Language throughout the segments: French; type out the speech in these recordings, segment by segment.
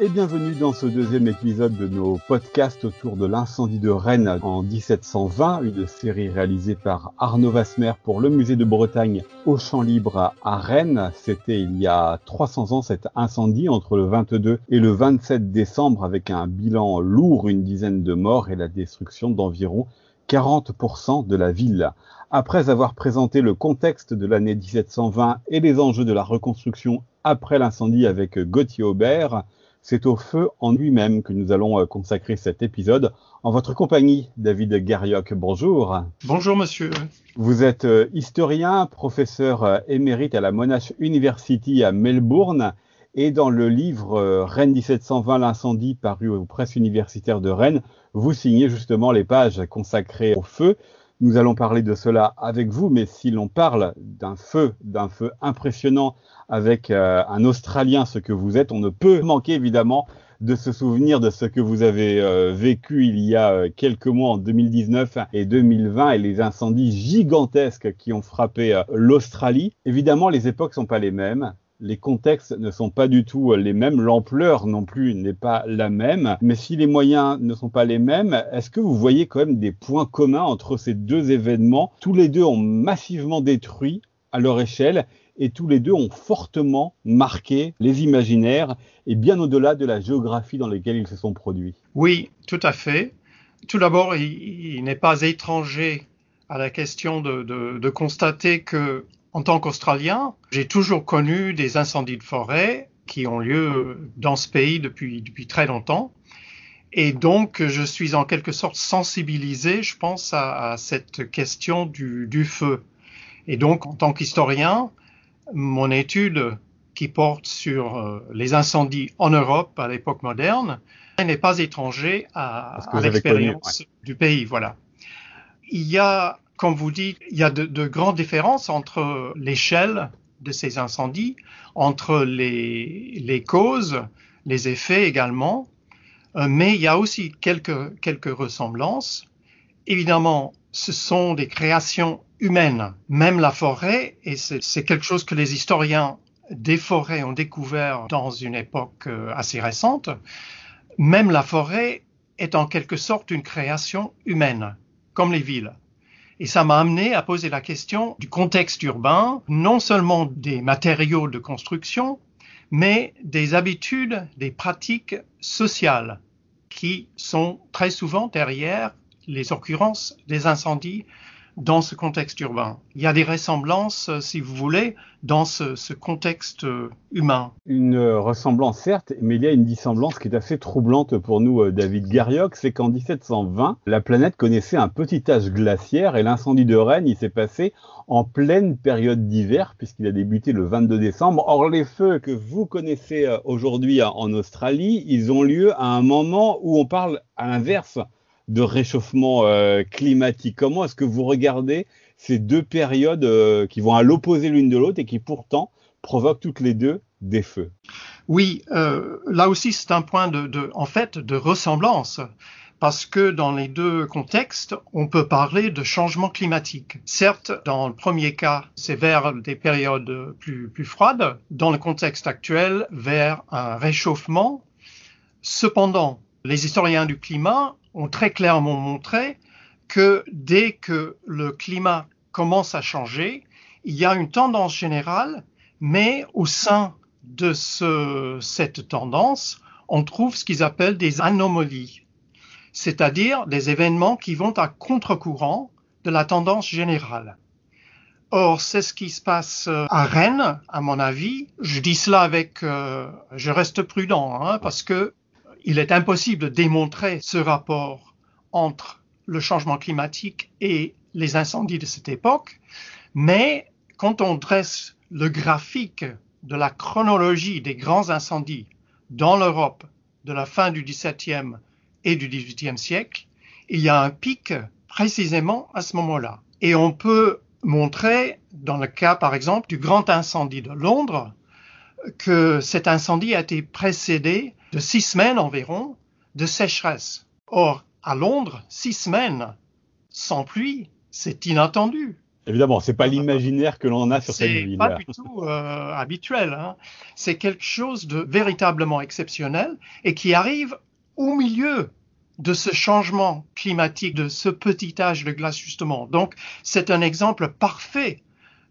Et bienvenue dans ce deuxième épisode de nos podcasts autour de l'incendie de Rennes en 1720, une série réalisée par Arnaud Vasmer pour le musée de Bretagne au Champ Libre à Rennes. C'était il y a 300 ans cet incendie entre le 22 et le 27 décembre avec un bilan lourd, une dizaine de morts et la destruction d'environ 40% de la ville. Après avoir présenté le contexte de l'année 1720 et les enjeux de la reconstruction après l'incendie avec Gauthier Aubert, c'est au feu en lui-même que nous allons euh, consacrer cet épisode. En votre compagnie, David Garioc, bonjour. Bonjour monsieur. Vous êtes euh, historien, professeur euh, émérite à la Monash University à Melbourne et dans le livre Rennes 1720, l'incendie paru aux presses universitaires de Rennes, vous signez justement les pages consacrées au feu. Nous allons parler de cela avec vous, mais si l'on parle d'un feu, d'un feu impressionnant avec euh, un Australien, ce que vous êtes, on ne peut manquer évidemment de se souvenir de ce que vous avez euh, vécu il y a euh, quelques mois en 2019 et 2020 et les incendies gigantesques qui ont frappé l'Australie. Évidemment, les époques sont pas les mêmes les contextes ne sont pas du tout les mêmes, l'ampleur non plus n'est pas la même, mais si les moyens ne sont pas les mêmes, est-ce que vous voyez quand même des points communs entre ces deux événements? Tous les deux ont massivement détruit à leur échelle et tous les deux ont fortement marqué les imaginaires et bien au-delà de la géographie dans laquelle ils se sont produits. Oui, tout à fait. Tout d'abord, il, n'est pas étranger à la question de, de constater que en tant qu'Australien, j'ai toujours connu des incendies de forêt qui ont lieu dans ce pays depuis, depuis très longtemps. Et donc, je suis en quelque sorte sensibilisé, je pense, à, cette question du, du, feu. Et donc, en tant qu'historien, mon étude qui porte sur euh, les incendies en Europe à l'époque moderne n'est pas étranger à, à l'expérience du pays. Voilà. Il y a comme vous dites, il y a de, grandes différences entre l'échelle de ces incendies, entre les, causes, les effets également, euh, mais il y a aussi quelques, ressemblances. Évidemment, ce sont des créations humaines. Même la forêt, et c'est quelque chose que les historiens des forêts ont découvert dans une époque euh, assez récente, même la forêt est en quelque sorte une création humaine, comme les villes. Et ça m'a amené à poser la question du contexte urbain, non seulement des matériaux de construction, mais des habitudes, des pratiques sociales qui sont très souvent derrière les occurrences des incendies dans ce contexte urbain. Il y a des ressemblances, euh, si vous voulez, dans ce, contexte euh, humain. Une euh, ressemblance, certes, mais il y a une dissemblance qui est assez troublante pour nous, David Garioc, c'est qu'en 1720, la planète connaissait un petit âge glaciaire et l'incendie de Rennes, il s'est passé en pleine période d'hiver, puisqu'il a débuté le 22 décembre. Or, les feux que vous connaissez aujourd'hui en Australie, ils ont lieu à un moment où on parle à l'inverse de réchauffement euh, climatique. Comment est-ce que vous regardez ces deux périodes euh, qui vont à l'opposé l'une de l'autre et qui pourtant provoquent toutes les deux des feux? Oui, euh, là aussi c'est un point de, en fait, de ressemblance. Parce que dans les deux contextes, on peut parler de changement climatique. Certes, dans le premier cas, c'est vers des périodes plus, plus froides. Dans le contexte actuel, vers un réchauffement. Cependant, les historiens du climat ont très clairement montré que dès que le climat commence à changer, il y a une tendance générale, mais au sein de ce, cette tendance, on trouve ce qu'ils appellent des anomalies, c'est-à-dire des événements qui vont à contre-courant de la tendance générale. Or, c'est ce qui se passe à Rennes, à mon avis. Je dis cela avec, euh, je reste prudent, hein, parce que il est impossible de démontrer ce rapport entre le changement climatique et les incendies de cette époque, mais quand on dresse le graphique de la chronologie des grands incendies dans l'Europe de la fin du XVIIe et du XVIIIe siècle, il y a un pic précisément à ce moment-là. Et on peut montrer, dans le cas par exemple du grand incendie de Londres, que cet incendie a été précédé de six semaines environ de sécheresse. Or, à Londres, six semaines sans pluie, c'est inattendu. Évidemment, c'est pas l'imaginaire que l'on a sur cette ville. C'est pas du tout euh, habituel. Hein. C'est quelque chose de véritablement exceptionnel et qui arrive au milieu de ce changement climatique, de ce petit âge de glace justement. Donc, c'est un exemple parfait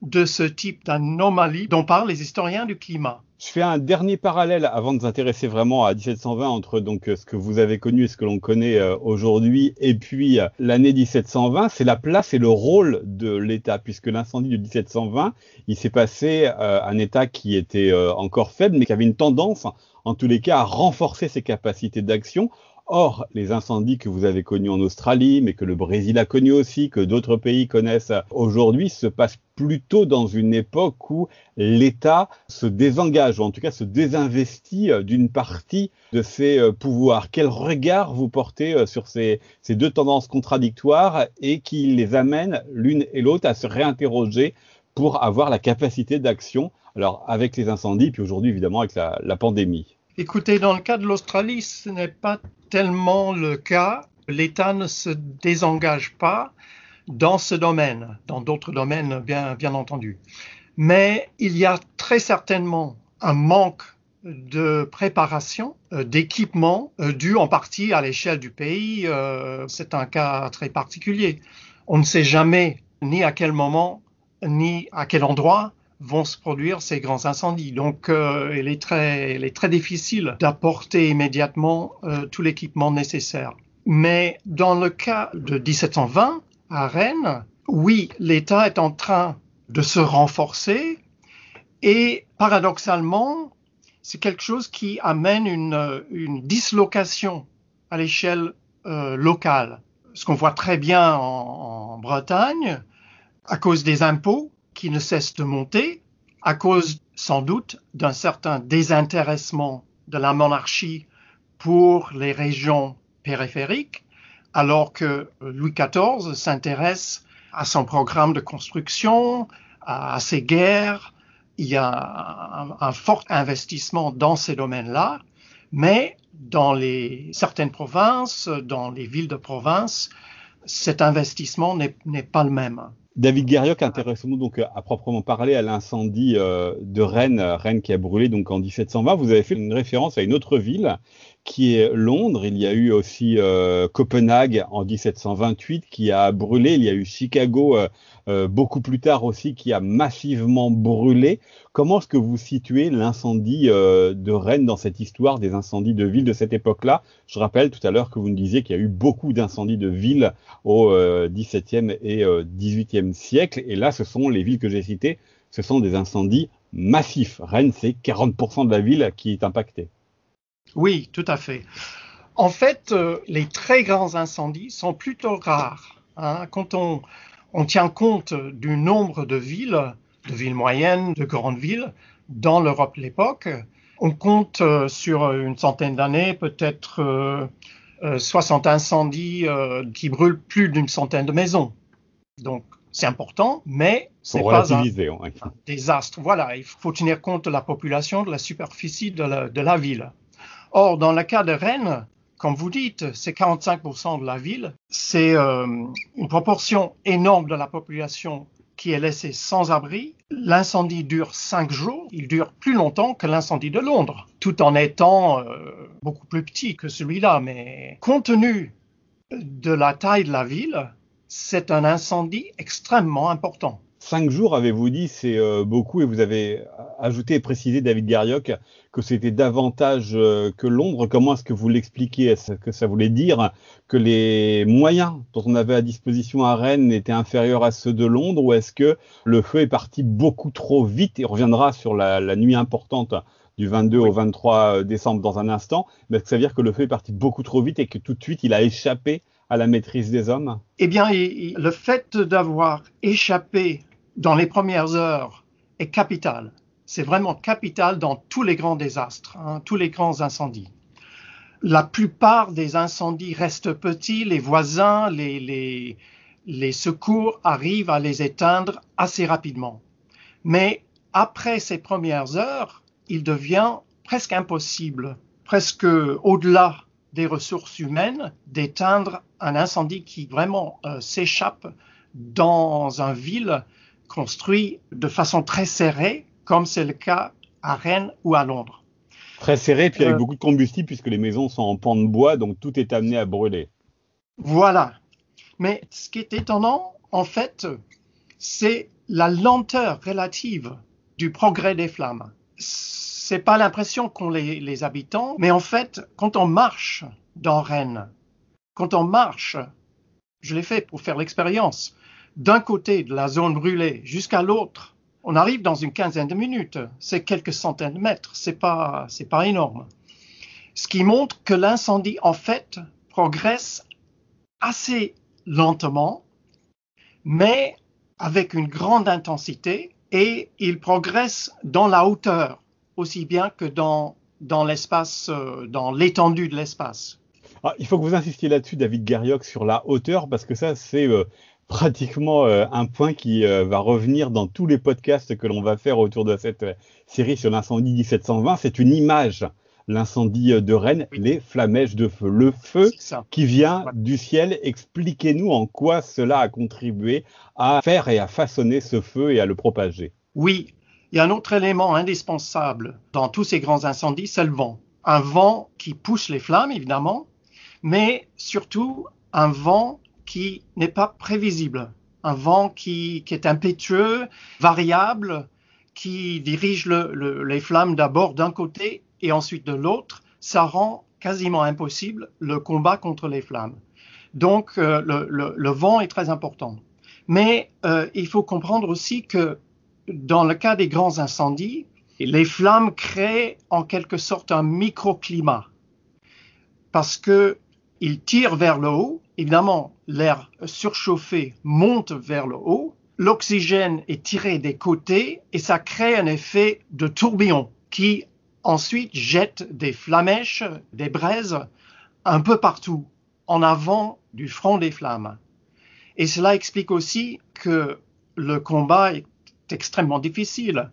de ce type d'anomalie dont parlent les historiens du climat. Je fais un dernier parallèle avant de nous intéresser vraiment à 1720 entre donc ce que vous avez connu et ce que l'on connaît euh, aujourd'hui et puis euh, l'année 1720, c'est la place et le rôle de l'État puisque l'incendie de 1720, il s'est passé euh, un État qui était encore faible mais qui avait une tendance en tous les cas à renforcer ses capacités d'action Or, les incendies que vous avez connus en Australie, mais que le Brésil a connus aussi, que d'autres pays connaissent aujourd'hui, se passent plutôt dans une époque où l'État se désengage, ou en tout cas se désinvestit euh, d'une partie de ses euh, pouvoirs. Quel regard vous portez euh, sur ces, deux tendances contradictoires et qui les amènent l'une et l'autre à se réinterroger pour avoir la capacité d'action, alors avec les incendies, puis aujourd'hui évidemment avec la pandémie? Écoutez, dans le cas de l'Australie, ce n'est pas tellement le cas. L'État ne se désengage pas dans ce domaine, dans d'autres domaines, bien, entendu. Mais il y a très certainement un manque de préparation, euh, d'équipement, euh, dû en partie à l'échelle du pays. Euh, c'est un cas très particulier. On ne sait jamais ni à quel moment, ni à quel endroit vont se produire ces grands incendies. Donc, euh, il, est très, il est très difficile d'apporter immédiatement euh, tout l'équipement nécessaire. Mais dans le cas de 1720, à Rennes, oui, l'État est en train de se renforcer et paradoxalement, c'est quelque chose qui amène une, une dislocation à l'échelle euh, locale. Ce qu'on voit très bien en, en Bretagne, à cause des impôts, qui ne cesse de monter à cause sans doute d'un certain désintéressement de la monarchie pour les régions périphériques, alors que Louis XIV s'intéresse à son programme de construction, à, ses guerres. Il y a un, fort investissement dans ces domaines-là, mais dans les, certaines provinces, dans les villes de province, cet investissement n'est pas le même. David Garrioc, intéressons-nous donc à proprement parler à l'incendie euh, de Rennes, Rennes qui a brûlé donc en 1720. Vous avez fait une référence à une autre ville qui est Londres. Il y a eu aussi euh, Copenhague en 1728 qui a brûlé. Il y a eu Chicago euh, euh, beaucoup plus tard aussi qui a massivement brûlé. Comment est-ce que vous situez l'incendie de Rennes dans cette histoire des incendies de villes de cette époque-là? Je rappelle tout à l'heure que vous nous disiez qu'il y a eu beaucoup d'incendies de villes au XVIIe et XVIIIe siècle. Et là, ce sont les villes que j'ai citées. Ce sont des incendies massifs. Rennes, c'est 40% de la ville qui est impactée. Oui, tout à fait. En fait, euh, les très grands incendies sont plutôt rares. Hein. Quand on, tient compte du nombre de villes, de villes moyennes, de grandes villes, dans l'Europe de l'époque, on compte euh, sur une centaine d'années peut-être 60 euh, incendies qui brûlent plus d'une centaine de maisons. Donc, c'est important, mais c'est pas un, désastre. Voilà, il faut tenir compte de la population, de la superficie de la ville. Or, dans le cas de Rennes, comme vous dites, c'est 45% de la ville. C'est euh, une proportion énorme de la population qui est laissée sans abri. L'incendie dure cinq jours. Il dure plus longtemps que l'incendie de Londres, tout en étant euh, beaucoup plus petit que celui-là. Mais compte tenu de la taille de la ville, c'est un incendie extrêmement important. Cinq jours, avez-vous dit, c'est euh, beaucoup, et vous avez ajouté et précisé, David Garioc, que c'était davantage euh, que Londres. Comment est-ce que vous l'expliquez Est-ce que ça voulait dire que les moyens dont on avait à disposition à Rennes étaient inférieurs à ceux de Londres, ou est-ce que le feu est parti beaucoup trop vite? Et reviendra sur la, la nuit importante du 22 au 23 euh, décembre dans un instant, mais est-ce que ça veut dire que le feu est parti beaucoup trop vite et que tout de suite il a échappé à la maîtrise des hommes? Eh bien, le fait d'avoir échappé dans les premières heures est capital. C'est vraiment capital dans tous les grands désastres, hein, tous les grands incendies. La plupart des incendies restent petits, les voisins, les, les, secours arrivent à les éteindre assez rapidement. Mais après ces premières heures, il devient presque impossible, presque au-delà des ressources humaines, d'éteindre un incendie qui vraiment euh, s'échappe dans une ville construite de façon très serrée, comme c'est le cas à Rennes ou à Londres. Très serré, puis avec euh, beaucoup de combustible, puisque les maisons sont en pan de bois, donc tout est amené à brûler. Voilà. Mais ce qui est étonnant, en fait, c'est la lenteur relative du progrès des flammes. C'est pas l'impression qu'ont les, les habitants, mais en fait, quand on marche dans Rennes, quand on marche, je l'ai fait pour faire l'expérience, d'un côté de la zone brûlée jusqu'à l'autre, on arrive dans une quinzaine de minutes. C'est quelques centaines de mètres. C'est pas, c'est pas énorme. Ce qui montre que l'incendie, en fait, progresse assez lentement, mais avec une grande intensité et il progresse dans la hauteur aussi bien que dans, dans l'espace, euh, dans l'étendue de l'espace. Ah, il faut que vous insistiez là-dessus, David Garrioc, sur la hauteur, parce que ça, c'est euh, pratiquement euh, un point qui va revenir dans tous les podcasts que l'on va faire autour de cette série sur l'incendie 1720. C'est une image l'incendie de Rennes, les flamèches de feu. Le feu qui vient du ciel, expliquez-nous en quoi cela a contribué à faire et à façonner ce feu et à le propager. Oui, il y a un autre élément indispensable dans tous ces grands incendies, c'est le vent. Un vent qui pousse les flammes, évidemment, mais surtout un vent qui n'est pas prévisible, un vent qui, est impétueux, variable, qui dirige les flammes d'abord d'un côté et ensuite de l'autre, ça rend quasiment impossible le combat contre les flammes. Donc euh, le, vent est très important. Mais euh, il faut comprendre aussi que dans le cas des grands incendies, les flammes créent en quelque sorte un microclimat parce qu'ils tirent vers le haut. Évidemment, l'air surchauffé monte vers le haut. L'oxygène est tiré des côtés et ça crée un effet de tourbillon qui ensuite jette des flamèches, des braises un peu partout en avant du front des flammes. Et cela explique aussi que le combat est extrêmement difficile.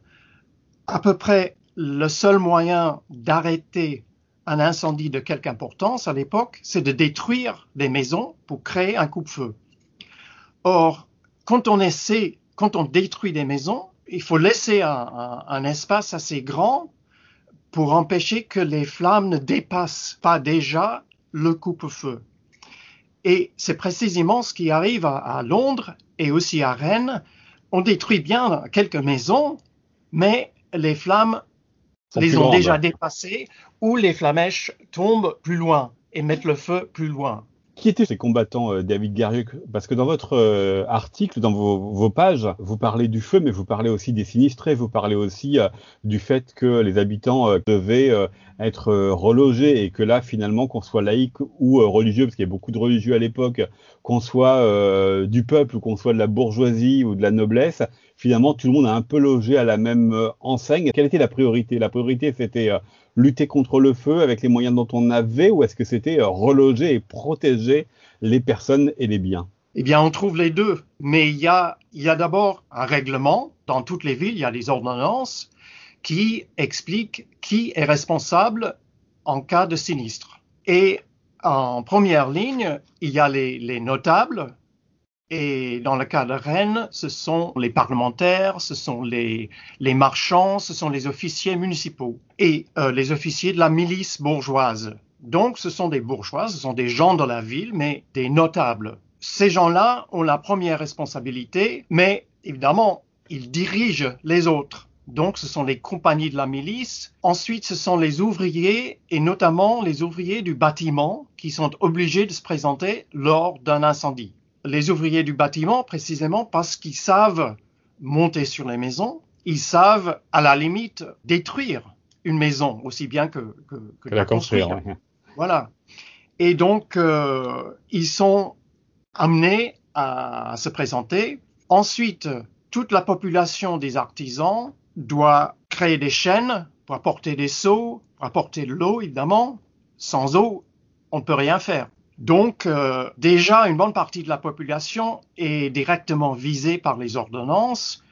À peu près le seul moyen d'arrêter un incendie de quelque importance à l'époque, c'est de détruire des maisons pour créer un coupe-feu. Or, quand on essaie, quand on détruit des maisons, il faut laisser un, espace assez grand pour empêcher que les flammes ne dépassent pas déjà le coupe-feu. Et c'est précisément ce qui arrive à, Londres et aussi à Rennes. On détruit bien quelques maisons, mais les flammes les ont déjà dépassées ou les flamèches tombent plus loin et mettent le feu plus loin. Qui étaient ces combattants, euh, David Garriuk Parce que dans votre euh, article, dans vos, pages, vous parlez du feu, mais vous parlez aussi des sinistrés, vous parlez aussi euh, du fait que les habitants devaient être relogés et que là, finalement, qu'on soit laïque ou religieux, parce qu'il y a beaucoup de religieux à l'époque, qu'on soit du peuple ou qu'on soit de la bourgeoisie ou de la noblesse, finalement, tout le monde a un peu logé à la même enseigne. Quelle était la priorité? La priorité, c'était lutter contre le feu avec les moyens dont on avait ou est-ce que c'était euh, reloger et protéger les personnes et les biens? Eh bien, on trouve les deux. Mais il y a, y a d'abord un règlement. Dans toutes les villes, il y a des ordonnances qui expliquent qui est responsable en cas de sinistre. Et en première ligne, il y a les, les notables, et dans le cas de Rennes, ce sont les parlementaires, ce sont les, marchands, ce sont les officiers municipaux et euh, les officiers de la milice bourgeoise. Donc ce sont des bourgeois, ce sont des gens de la ville, mais des notables. Ces gens-là ont la première responsabilité, mais évidemment, ils dirigent les autres. Donc ce sont les compagnies de la milice. Ensuite, ce sont les ouvriers et notamment les ouvriers du bâtiment qui sont obligés de se présenter lors d'un incendie les ouvriers du bâtiment précisément parce qu'ils savent monter sur les maisons, ils savent à la limite détruire une maison aussi bien que, la construire. Voilà. Et donc, euh, ils sont amenés à, se présenter. Ensuite, toute la population des artisans doit créer des chaînes pour apporter des seaux, pour apporter de l'eau, évidemment. Sans eau, on ne peut rien faire. Donc, euh, déjà, une bonne partie de la population est directement visée par les ordonnances.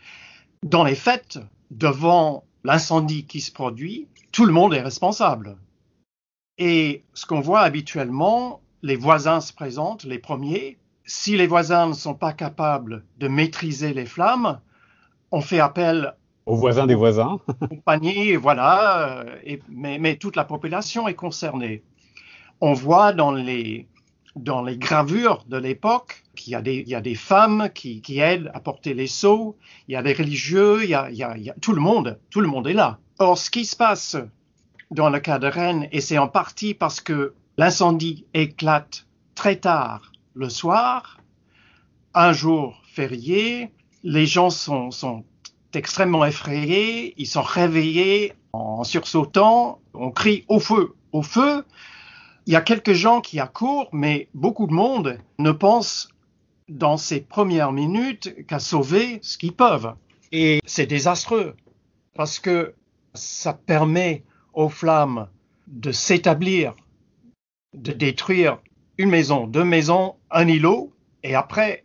Dans les faits, devant l'incendie qui se produit, tout le monde est responsable. Et ce qu'on voit habituellement, les voisins se présentent, les premiers, si les voisins ne sont pas capables de maîtriser les flammes, on fait appel aux voisins des voisins. compagnie, voilà, euh, et, mais, mais, toute la population est concernée. On voit dans les, dans les gravures de l'époque qu'il y, a des, il y a des femmes qui, qui, aident à porter les seaux, il y a des religieux, il y a, il y a, il y a tout le monde, tout le monde est là. Or, ce qui se passe dans le cas de Rennes, et c'est en partie parce que l'incendie éclate très tard le soir, un jour férié, les gens sont, sont extrêmement effrayés, ils sont réveillés en sursautant, on crie au feu, au feu. Il y a quelques gens qui accourent, mais beaucoup de monde ne pense dans ces premières minutes qu'à sauver ce qu'ils peuvent. Et c'est désastreux parce que ça permet aux flammes de s'établir, de détruire une maison, deux maisons, un îlot, et après,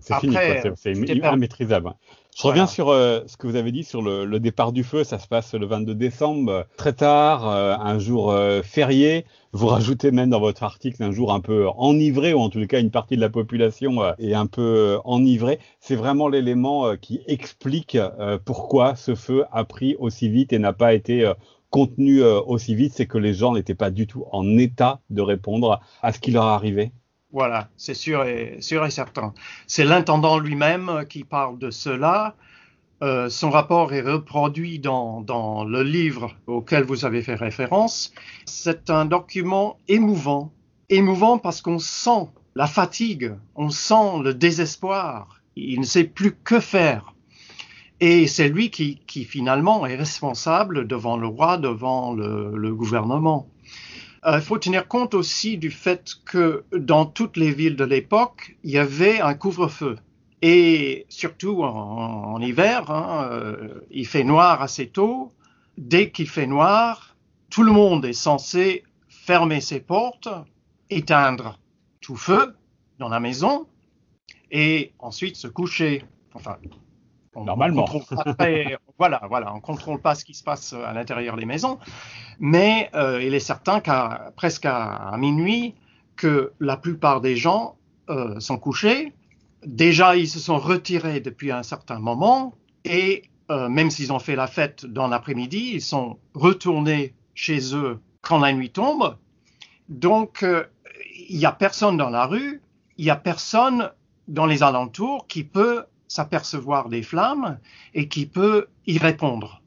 c'est fini, c'est immaîtrisable. Je reviens sur euh, ce que vous avez dit sur le, le, départ du feu. Ça se passe le 22 décembre, euh, très tard, euh, un jour férié. Vous rajoutez même dans votre article un jour un peu enivré, ou en tout cas une partie de la population est un peu enivrée. C'est vraiment l'élément qui explique pourquoi ce feu a pris aussi vite et n'a pas été contenu aussi vite. C'est que les gens n'étaient pas du tout en état de répondre à ce qui leur arrivait. Voilà, c'est sûr et, certain. C'est l'intendant lui-même qui parle de cela. Euh, son rapport est reproduit dans, dans, le livre auquel vous avez fait référence. C'est un document émouvant. Émouvant parce qu'on sent la fatigue, on sent le désespoir. Il ne sait plus que faire. Et c'est lui qui, qui, finalement est responsable devant le roi, devant le gouvernement. Il euh, faut tenir compte aussi du fait que dans toutes les villes de l'époque, il y avait un couvre-feu. Et surtout en, en hiver, hein, euh, il fait noir assez tôt. Dès qu'il fait noir, tout le monde est censé fermer ses portes, éteindre tout feu dans la maison et ensuite se coucher. Enfin, Normalement. Voilà, voilà, on contrôle pas ce qui se passe à l'intérieur des maisons, mais euh, il est certain qu'à presque à, minuit, que la plupart des gens euh, sont couchés. Déjà, ils se sont retirés depuis un certain moment, et euh, même s'ils ont fait la fête dans l'après-midi, ils sont retournés chez eux quand la nuit tombe. Donc, il n'y a personne dans la rue, il n'y a personne dans les alentours qui peut s'apercevoir des flammes et qui peut y répondre.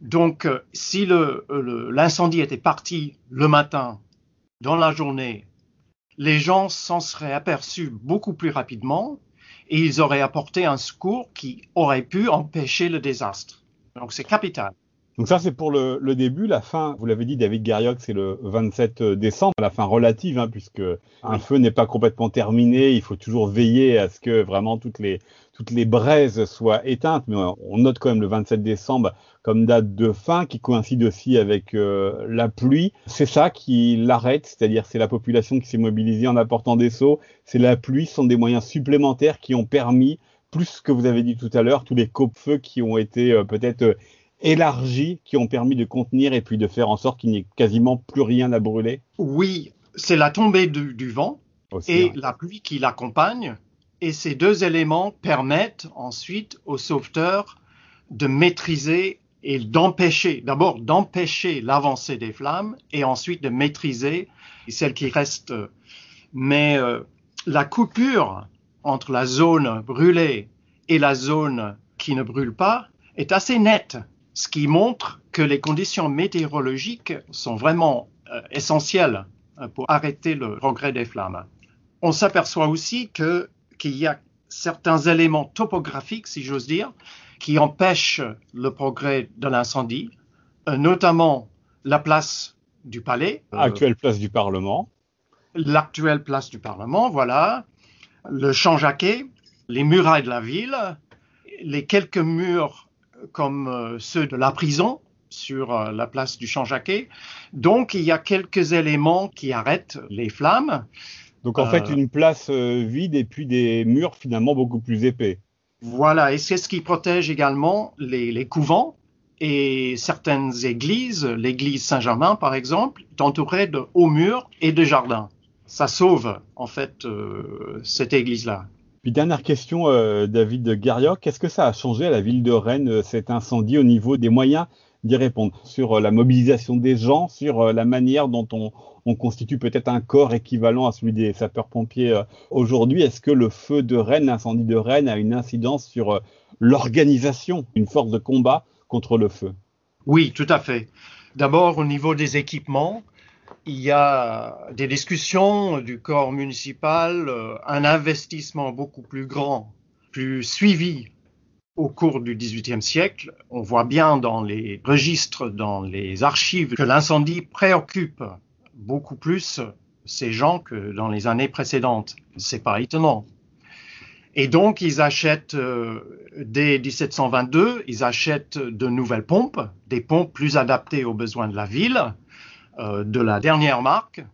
Donc, euh, si l'incendie était parti le matin, dans la journée, les gens s'en seraient aperçus beaucoup plus rapidement et ils auraient apporté un secours qui aurait pu empêcher le désastre. Donc, c'est capital. Donc ça, c'est pour le, le, début. La fin, vous l'avez dit, David Garrioc, c'est le 27 décembre. La fin relative, hein, puisque un feu n'est pas complètement terminé. Il faut toujours veiller à ce que vraiment toutes les, toutes les braises soient éteintes. Mais on note quand même le 27 décembre comme date de fin, qui coïncide aussi avec euh, la pluie. C'est ça qui l'arrête, c'est-à-dire c'est la population qui s'est mobilisée en apportant des seaux. C'est la pluie, ce sont des moyens supplémentaires qui ont permis, plus que vous avez dit tout à l'heure, tous les cope-feux qui ont été euh, peut-être euh, élargis qui ont permis de contenir et puis de faire en sorte qu'il n'y ait quasiment plus rien à brûler Oui, c'est la tombée du, du vent et la pluie qui l'accompagne. Et ces deux éléments permettent ensuite aux sauveteurs de maîtriser et d'empêcher, d'abord d'empêcher l'avancée des flammes et ensuite de maîtriser celles qui restent. Mais euh, la coupure entre la zone brûlée et la zone qui ne brûle pas est assez nette ce qui montre que les conditions météorologiques sont vraiment euh, essentielles euh, pour arrêter le progrès des flammes. On s'aperçoit aussi que qu'il y a certains éléments topographiques, si j'ose dire, qui empêchent le progrès de l'incendie, euh, notamment la place du palais. Actuelle place du Parlement. L'actuelle place du Parlement, voilà. Le champ Jacquet, les murailles de la ville, les quelques murs comme euh, ceux de la prison sur euh, la place du Champ-Jacquet. Donc, il y a quelques éléments qui arrêtent les flammes. Donc, en fait, euh, une place vide et puis des murs finalement beaucoup plus épais. Voilà, et c'est ce qui protège également les, les couvents et certaines églises, l'église Saint-Germain par exemple, est entourée de hauts murs et de jardins. ça sauve en fait cette église-là. Puis dernière question, David Garioc, est-ce que ça a changé à la ville de Rennes cet incendie au niveau des moyens d'y répondre? Sur la mobilisation des gens, sur la manière dont on, on constitue peut-être un corps équivalent à celui des sapeurs-pompiers euh, aujourd'hui? Est-ce que le feu de Rennes, l'incendie de Rennes a une incidence sur euh, l'organisation, une force de combat contre le feu? Oui, tout à fait. D'abord, au niveau des équipements, il y a des discussions du corps municipal, euh, un investissement beaucoup plus grand, plus suivi au cours du XVIIIe siècle. On voit bien dans les registres, dans les archives, que l'incendie préoccupe beaucoup plus ces gens que dans les années précédentes. C'est pas étonnant. Et donc, ils achètent, euh, dès 1722, ils achètent de nouvelles pompes, des pompes plus adaptées aux besoins de la ville, de la dernière marque,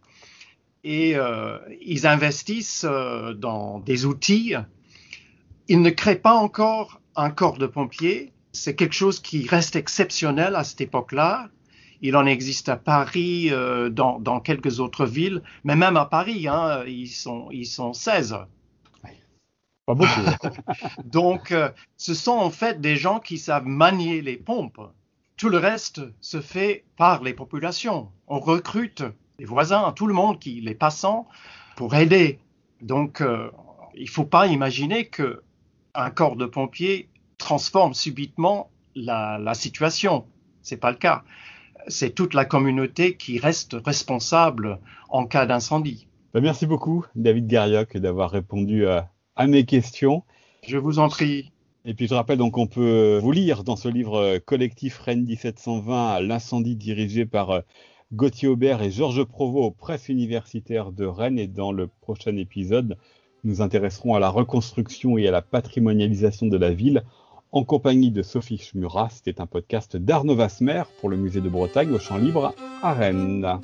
et euh, ils investissent dans des outils. Ils ne créent pas encore un corps de pompiers. C'est quelque chose qui reste exceptionnel à cette époque-là. Il en existe à Paris, euh, dans, dans, quelques autres villes, mais même à Paris, hein, ils, sont, ils sont 16. Pas beaucoup. Donc, euh, ce sont en fait des gens qui savent manier les pompes. Tout le reste se fait par les populations. On recrute les voisins, tout le monde, qui, les passants, pour aider. Donc, euh, il ne faut pas imaginer que un corps de pompiers transforme subitement la, la situation. C'est pas le cas c'est toute la communauté qui reste responsable en cas d'incendie. Bah, merci beaucoup, David Garioc, d'avoir répondu à, mes questions. Je vous en prie. Et puis je rappelle donc qu'on peut vous lire dans ce livre euh, collectif Rennes 1720, l'incendie dirigé par euh, Gauthier Aubert et Georges Provost aux presses universitaires de Rennes. Et dans le prochain épisode, nous intéresserons à la reconstruction et à la patrimonialisation de la ville en compagnie de Sophie Schmurat. C'était un podcast d'Arnaud Vasmer pour le musée de Bretagne au Champ Libre à Rennes.